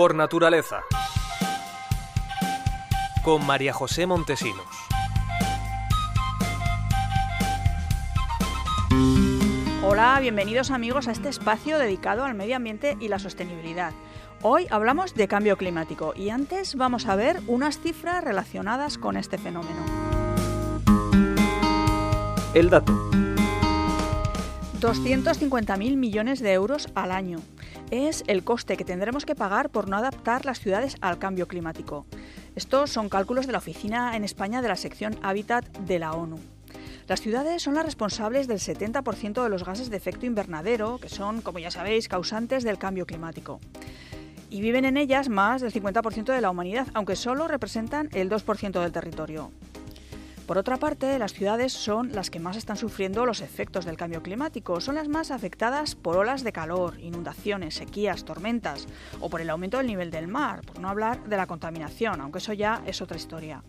por naturaleza. Con María José Montesinos. Hola, bienvenidos amigos a este espacio dedicado al medio ambiente y la sostenibilidad. Hoy hablamos de cambio climático y antes vamos a ver unas cifras relacionadas con este fenómeno. El dato. 250.000 millones de euros al año. Es el coste que tendremos que pagar por no adaptar las ciudades al cambio climático. Estos son cálculos de la Oficina en España de la sección Hábitat de la ONU. Las ciudades son las responsables del 70% de los gases de efecto invernadero, que son, como ya sabéis, causantes del cambio climático. Y viven en ellas más del 50% de la humanidad, aunque solo representan el 2% del territorio. Por otra parte, las ciudades son las que más están sufriendo los efectos del cambio climático, son las más afectadas por olas de calor, inundaciones, sequías, tormentas o por el aumento del nivel del mar, por no hablar de la contaminación, aunque eso ya es otra historia.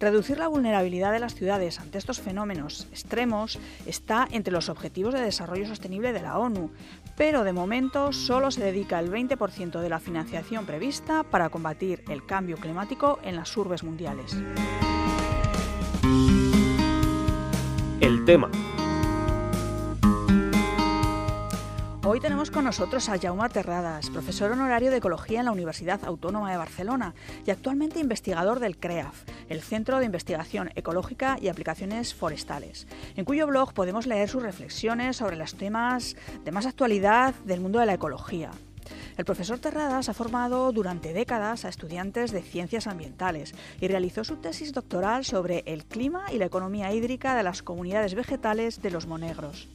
Reducir la vulnerabilidad de las ciudades ante estos fenómenos extremos está entre los objetivos de desarrollo sostenible de la ONU, pero de momento solo se dedica el 20% de la financiación prevista para combatir el cambio climático en las urbes mundiales. El tema. Hoy tenemos con nosotros a Jaume Terradas, profesor honorario de Ecología en la Universidad Autónoma de Barcelona y actualmente investigador del CREAF, el Centro de Investigación Ecológica y Aplicaciones Forestales, en cuyo blog podemos leer sus reflexiones sobre los temas de más actualidad del mundo de la ecología, el profesor Terradas ha formado durante décadas a estudiantes de ciencias ambientales y realizó su tesis doctoral sobre el clima y la economía hídrica de las comunidades vegetales de los monegros.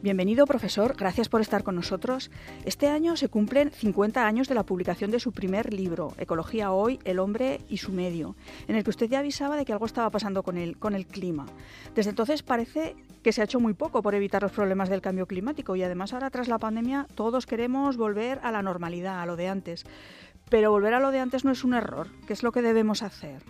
Bienvenido, profesor. Gracias por estar con nosotros. Este año se cumplen 50 años de la publicación de su primer libro, Ecología Hoy, el hombre y su medio, en el que usted ya avisaba de que algo estaba pasando con el, con el clima. Desde entonces parece que se ha hecho muy poco por evitar los problemas del cambio climático y además ahora tras la pandemia todos queremos volver a la normalidad, a lo de antes. Pero volver a lo de antes no es un error. ¿Qué es lo que debemos hacer?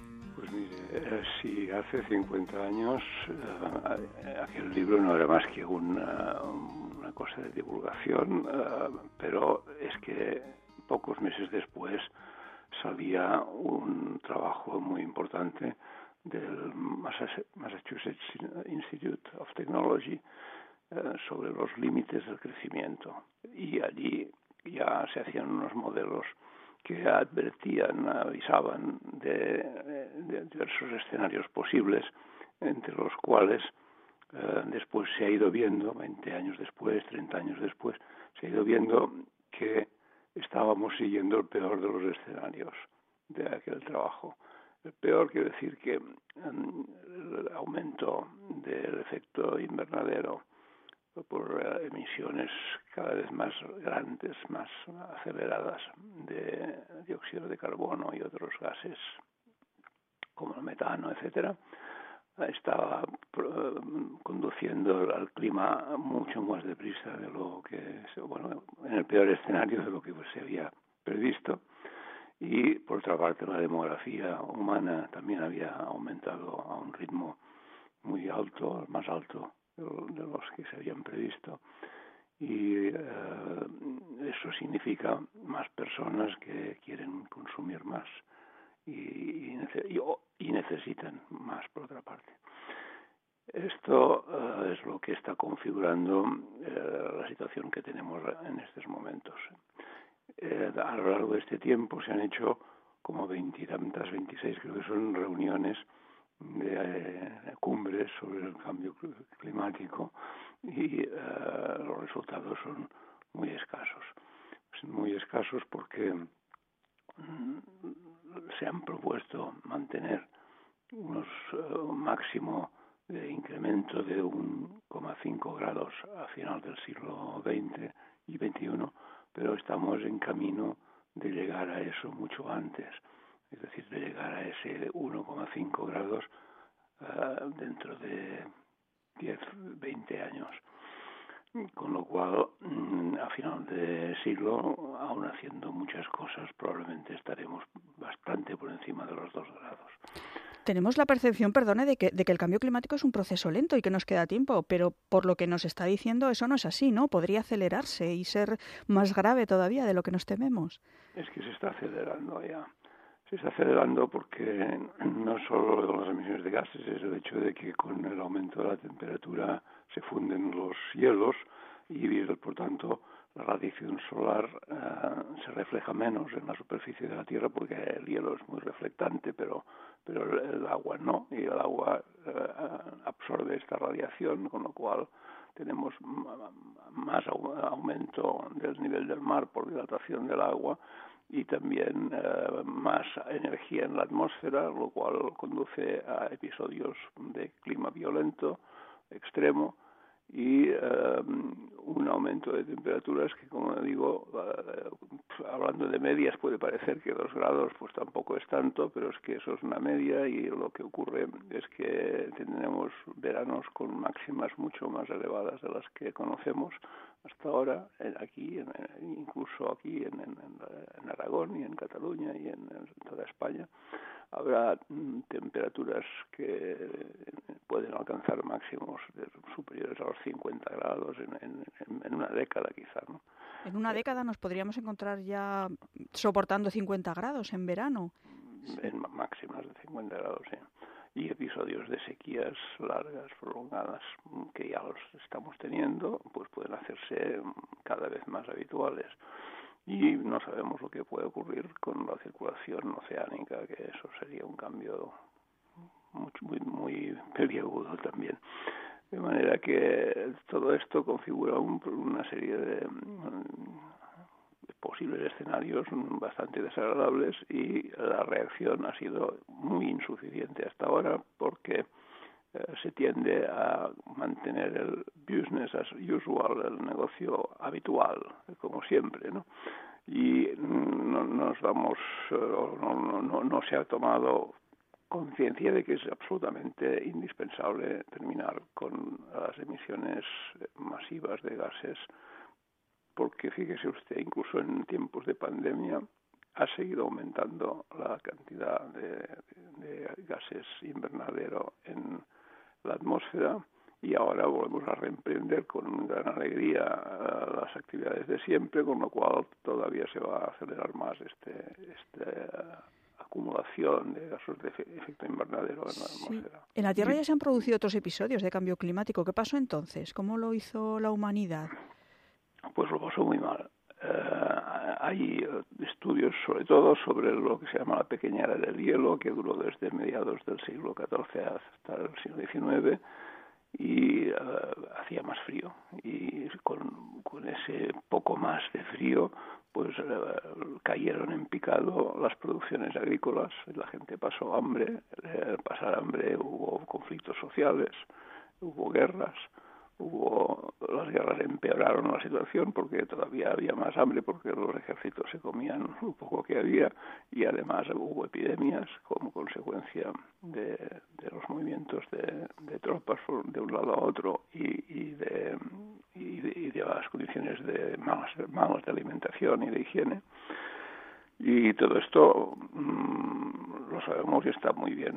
Eh, si hace 50 años eh, aquel libro no era más que una, una cosa de divulgación, eh, pero es que pocos meses después salía un trabajo muy importante del Massachusetts Institute of Technology sobre los límites del crecimiento. Y allí ya se hacían unos modelos que advertían, avisaban de, diversos escenarios posibles, entre los cuales eh, después se ha ido viendo, 20 años después, 30 años después, se ha ido viendo que estábamos siguiendo el peor de los escenarios de aquel trabajo. El peor quiere decir que mm, el aumento del efecto invernadero por eh, emisiones cada vez más grandes, más aceleradas de dióxido de carbono y otros gases como el metano, etcétera, estaba conduciendo al clima mucho más deprisa de lo que, bueno, en el peor escenario de lo que se había previsto. Y por otra parte, la demografía humana también había aumentado a un ritmo muy alto, más alto de los que se habían previsto. Y eh, eso significa más personas que quieren consumir más y, y, necesitan más, por otra parte. Esto eh, es lo que está configurando eh, la situación que tenemos en estos momentos. a lo largo de este tiempo se han hecho como veintitantas, veintiséis creo que son reuniones de eh, cumbres sobre el cambio climático y eh, los resultados son muy escasos. Muy escasos porque mm, se han propuesto mantener unos uh, máximo de incremento de 1,5 grados a final del siglo XX y XXI, pero estamos en camino de llegar a eso mucho antes es decir, de llegar a ese 1,5 grados uh, dentro de 10, 20 años. Con lo cual, mm, a final de siglo, aún haciendo muchas cosas, probablemente estaremos bastante por encima de los 2 grados. Tenemos la percepción, perdone, de que, el cambio climático es un proceso lento y que nos queda tiempo, pero por lo que nos está diciendo eso no es así, ¿no? Podría acelerarse y ser más grave todavía de lo que nos tememos. Es que se está acelerando ya. Se está acelerando porque no solo las emisiones de gases, es el hecho de que con el aumento de la temperatura se funden los hielos y por tanto la radiación solar eh, se refleja menos en la superficie de la Tierra porque el hielo es muy reflectante, pero, pero el, agua no, y el agua eh, absorbe esta radiación, con lo cual tenemos más aumento del nivel del mar por dilatación del agua y también eh, más energía en la atmósfera, lo cual conduce a episodios de clima violento extremo y em, un aumento de temperaturas que, como digo, eh, hablando de medias puede parecer que dos grados pues tampoco es tanto, pero es que eso es una media y lo que ocurre es que tendremos veranos con máximas mucho más elevadas de las que conocemos hasta ahora, aquí, incluso aquí en, en, Aragón y en Cataluña y en toda España habrá mm, temperaturas que pueden alcanzar máximos superiores a los 50 grados en, en, una década quizá. ¿no? En una década nos podríamos encontrar ya soportando 50 grados en verano. En máximas de 50 grados, sí. Y episodios de sequías largas, prolongadas, que ya los estamos teniendo, pues pueden hacerse cada vez más habituales y no sabemos lo que puede ocurrir con la circulación oceánica, que eso sería un cambio muy, muy, muy peliagudo también. De manera que todo esto configura una serie de, posibles escenarios bastante desagradables y la reacción ha sido muy insuficiente hasta ahora porque se tiende a mantener el business as usual, el negocio habitual, como siempre, ¿no? Y no nos vamos, eh, no, no, no se ha tomado conciencia de que es absolutamente indispensable terminar con las emisiones masivas de gases, porque fíjese usted, incluso en tiempos de pandemia ha seguido aumentando la cantidad de, de gases invernadero en la atmósfera y ahora volvemos a reemprender con gran alegría eh, las actividades de siempre, con lo cual todavía se va a acelerar más este, esta acumulación de gases de efecto invernadero en la atmósfera. En la Tierra ya se han producido otros episodios de cambio climático. ¿Qué pasó entonces? ¿Cómo lo hizo la humanidad? Pues lo pasó muy mal. Eh, hay estudios sobre todo sobre lo que se llama la pequeña era del hielo, que duró desde mediados del siglo XIV hasta el siglo XIX y eh, hacía más frío. Y con, con, ese poco más de frío pues eh, cayeron en picado las producciones agrícolas la gente pasó hambre al pasar hambre hubo conflictos sociales hubo guerras hubo las guerras empeoraron la situación porque todavía había más hambre porque los ejércitos se comían lo poco que había y además hubo epidemias como consecuencia de, los movimientos de, tropas de un lado a otro y, de, y, de, las condiciones de malas, malas de alimentación y de higiene. Y todo esto mm, lo sabemos y está muy bien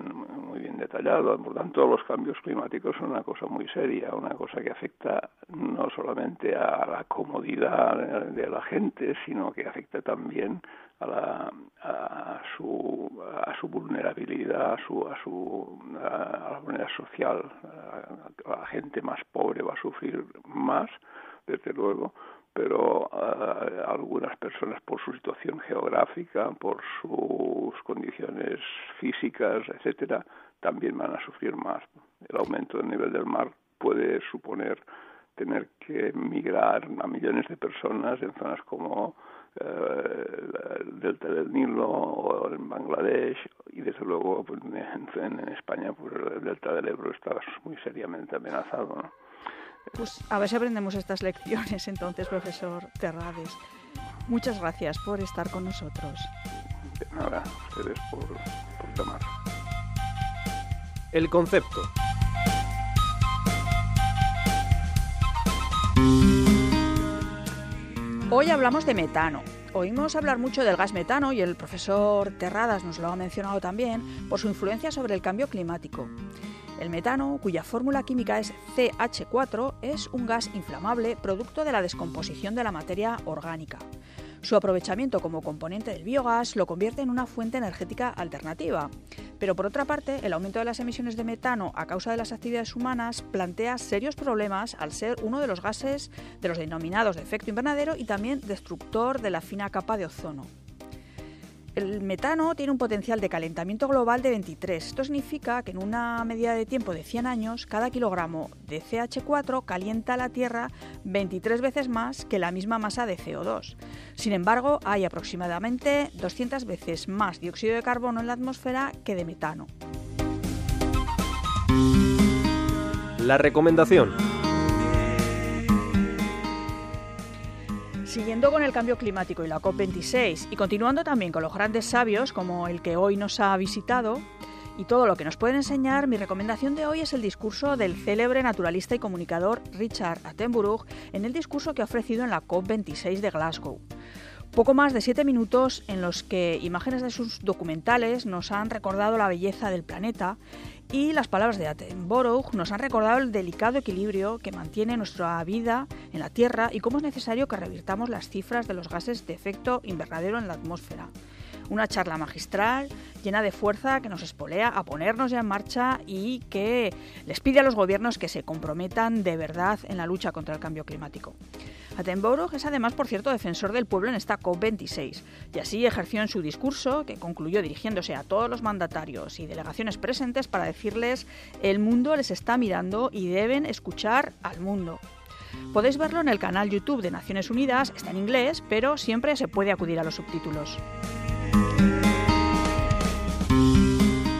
muy bien detallado. Por tanto los cambios climáticos son una cosa muy seria una cosa que afecta no solamente a la comodidad de la gente sino que afecta también a, la, a su a su vulnerabilidad a su a su a la vulnerabilidad social. La gente más pobre va a sufrir más desde luego pero uh, algunas personas por su situación geográfica, por sus condiciones físicas, etcétera, también van a sufrir más. El aumento del nivel del mar puede suponer tener que migrar a millones de personas en zonas como uh, el delta del Nilo o en Bangladesh y desde luego pues, en, en, España pues el delta del Ebro está muy seriamente amenazado. ¿no? Pues a ver si aprendemos estas lecciones entonces, profesor Terrades. Muchas gracias por estar con nosotros. De nada, ustedes por, por tomar. El concepto. Hoy hablamos de metano Oímos hablar mucho del gas metano y el profesor Terradas nos lo ha mencionado también por su influencia sobre el cambio climático. El metano, cuya fórmula química es CH4, es un gas inflamable producto de la descomposición de la materia orgánica. Su aprovechamiento como componente del biogás lo convierte en una fuente energética alternativa. Pero por otra parte, el aumento de las emisiones de metano a causa de las actividades humanas plantea serios problemas al ser uno de los gases de los denominados de efecto invernadero y también destructor de la fina capa de ozono. El metano tiene un potencial de calentamiento global de 23. Esto significa que en una medida de tiempo de 100 años, cada kilogramo de CH4 calienta la Tierra 23 veces más que la misma masa de CO2. Sin embargo, hay aproximadamente 200 veces más dióxido de carbono en la atmósfera que de metano. La recomendación. Siguiendo con el cambio climático y la COP26 y continuando también con los grandes sabios como el que hoy nos ha visitado y todo lo que nos pueden enseñar, mi recomendación de hoy es el discurso del célebre naturalista y comunicador Richard Attenborough en el discurso que ha ofrecido en la COP26 de Glasgow. Poco más de siete minutos en los que imágenes de sus documentales nos han recordado la belleza del planeta y las palabras de Attenborough nos han recordado el delicado equilibrio que mantiene nuestra vida en la Tierra y cómo es necesario que revirtamos las cifras de los gases de efecto invernadero en la atmósfera. Una charla magistral, llena de fuerza, que nos espolea a ponernos ya en marcha y que les pide a los gobiernos que se comprometan de verdad en la lucha contra el cambio climático. Attenborough es además, por cierto, defensor del pueblo en esta COP26 y así ejerció en su discurso, que concluyó dirigiéndose a todos los mandatarios y delegaciones presentes para decirles el mundo les está mirando y deben escuchar al mundo. Podéis verlo en el canal YouTube de Naciones Unidas, está en inglés, pero siempre se puede acudir a los subtítulos.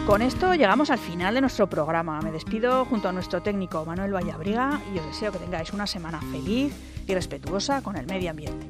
Con esto llegamos al final de nuestro programa. Me despido junto a nuestro técnico Manuel Vallabriga y os deseo que tengáis una semana feliz y respetuosa con el medio ambiente.